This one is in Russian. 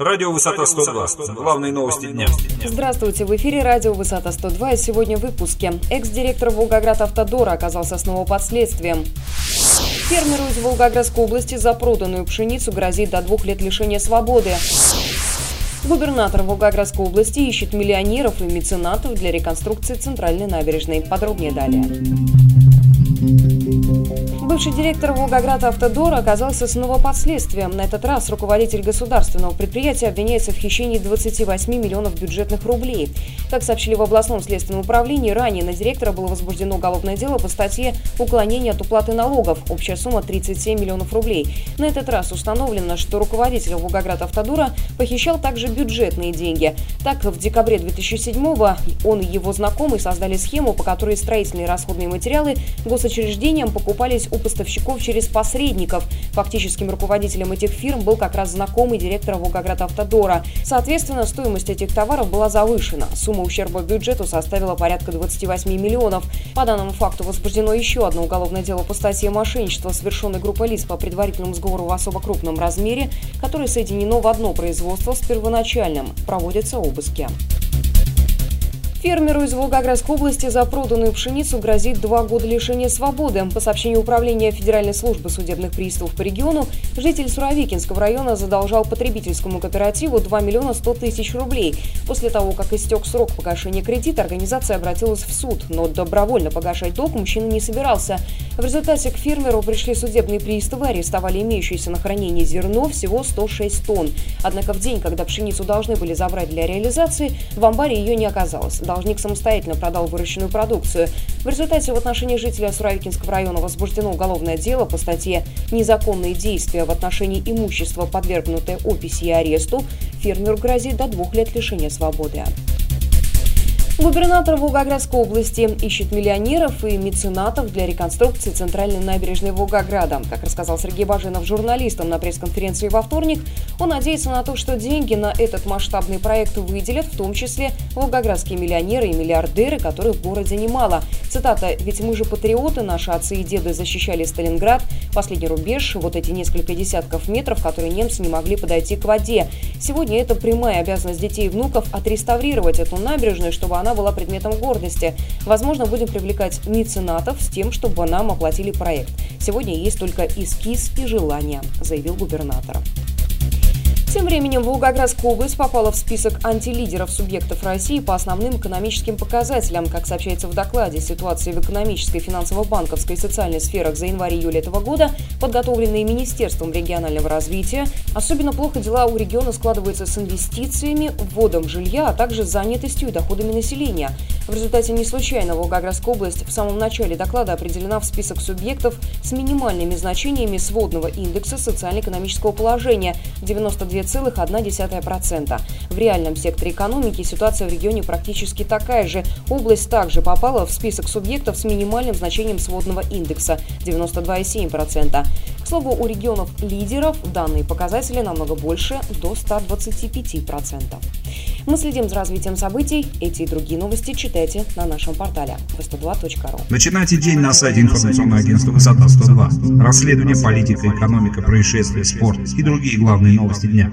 Радио «Высота 102». Главные новости дня. Здравствуйте, в эфире радио «Высота 102» и сегодня в выпуске. Экс-директор Волгоград Автодора оказался снова под следствием. Фермеру из Волгоградской области за проданную пшеницу грозит до двух лет лишения свободы. Губернатор Волгоградской области ищет миллионеров и меценатов для реконструкции центральной набережной. Подробнее далее. Бывший директор Волгограда «Автодор» оказался снова под следствием. На этот раз руководитель государственного предприятия обвиняется в хищении 28 миллионов бюджетных рублей. Как сообщили в областном следственном управлении, ранее на директора было возбуждено уголовное дело по статье «Уклонение от уплаты налогов». Общая сумма 37 миллионов рублей. На этот раз установлено, что руководитель Волгограда «Автодора» похищал также бюджетные деньги. Так, в декабре 2007-го он и его знакомый создали схему, по которой строительные расходные материалы госучреждениям покупались у поставщиков через посредников. Фактическим руководителем этих фирм был как раз знакомый директора Волгоград Автодора. Соответственно, стоимость этих товаров была завышена. Сумма ущерба бюджету составила порядка 28 миллионов. По данному факту возбуждено еще одно уголовное дело по статье мошенничества, совершенной группой лиц по предварительному сговору в особо крупном размере, которое соединено в одно производство с первоначальным. Проводятся обыски. Фермеру из Волгоградской области за проданную пшеницу грозит два года лишения свободы. По сообщению Управления Федеральной службы судебных приставов по региону, житель Суровикинского района задолжал потребительскому кооперативу 2 миллиона 100 тысяч рублей. После того, как истек срок погашения кредита, организация обратилась в суд, но добровольно погашать долг мужчина не собирался. В результате к фермеру пришли судебные приставы, арестовали имеющееся на хранении зерно всего 106 тонн. Однако в день, когда пшеницу должны были забрать для реализации, в амбаре ее не оказалось должник самостоятельно продал выращенную продукцию. В результате в отношении жителя Суровикинского района возбуждено уголовное дело по статье «Незаконные действия в отношении имущества, подвергнутое описи и аресту». Фермеру грозит до двух лет лишения свободы. Губернатор Волгоградской области ищет миллионеров и меценатов для реконструкции центральной набережной Волгограда. Как рассказал Сергей Баженов журналистам на пресс-конференции во вторник, он надеется на то, что деньги на этот масштабный проект выделят, в том числе волгоградские миллионеры и миллиардеры, которых в городе немало. Цитата «Ведь мы же патриоты, наши отцы и деды защищали Сталинград, последний рубеж, вот эти несколько десятков метров, которые немцы не могли подойти к воде. Сегодня это прямая обязанность детей и внуков отреставрировать эту набережную, чтобы она была предметом гордости. Возможно, будем привлекать меценатов с тем, чтобы нам оплатили проект. Сегодня есть только эскиз и желание, заявил губернатор. Тем временем Волгоградская область попала в список антилидеров субъектов России по основным экономическим показателям. Как сообщается в докладе «Ситуация в экономической, финансово-банковской и социальной сферах за январь-июль этого года», подготовленные Министерством регионального развития, особенно плохо дела у региона складываются с инвестициями, вводом жилья, а также занятостью и доходами населения. В результате не случайно Волгоградская область в самом начале доклада определена в список субъектов с минимальными значениями сводного индекса социально-экономического положения – 92 2,1%. В реальном секторе экономики ситуация в регионе практически такая же. Область также попала в список субъектов с минимальным значением сводного индекса – 92,7%. Слову, у регионов лидеров данные показатели намного больше – до 125%. Мы следим за развитием событий. Эти и другие новости читайте на нашем портале v102.ru. Начинайте день на сайте информационного агентства «Высота 102». Расследование, политика, экономика, происшествия, спорт и другие главные новости дня.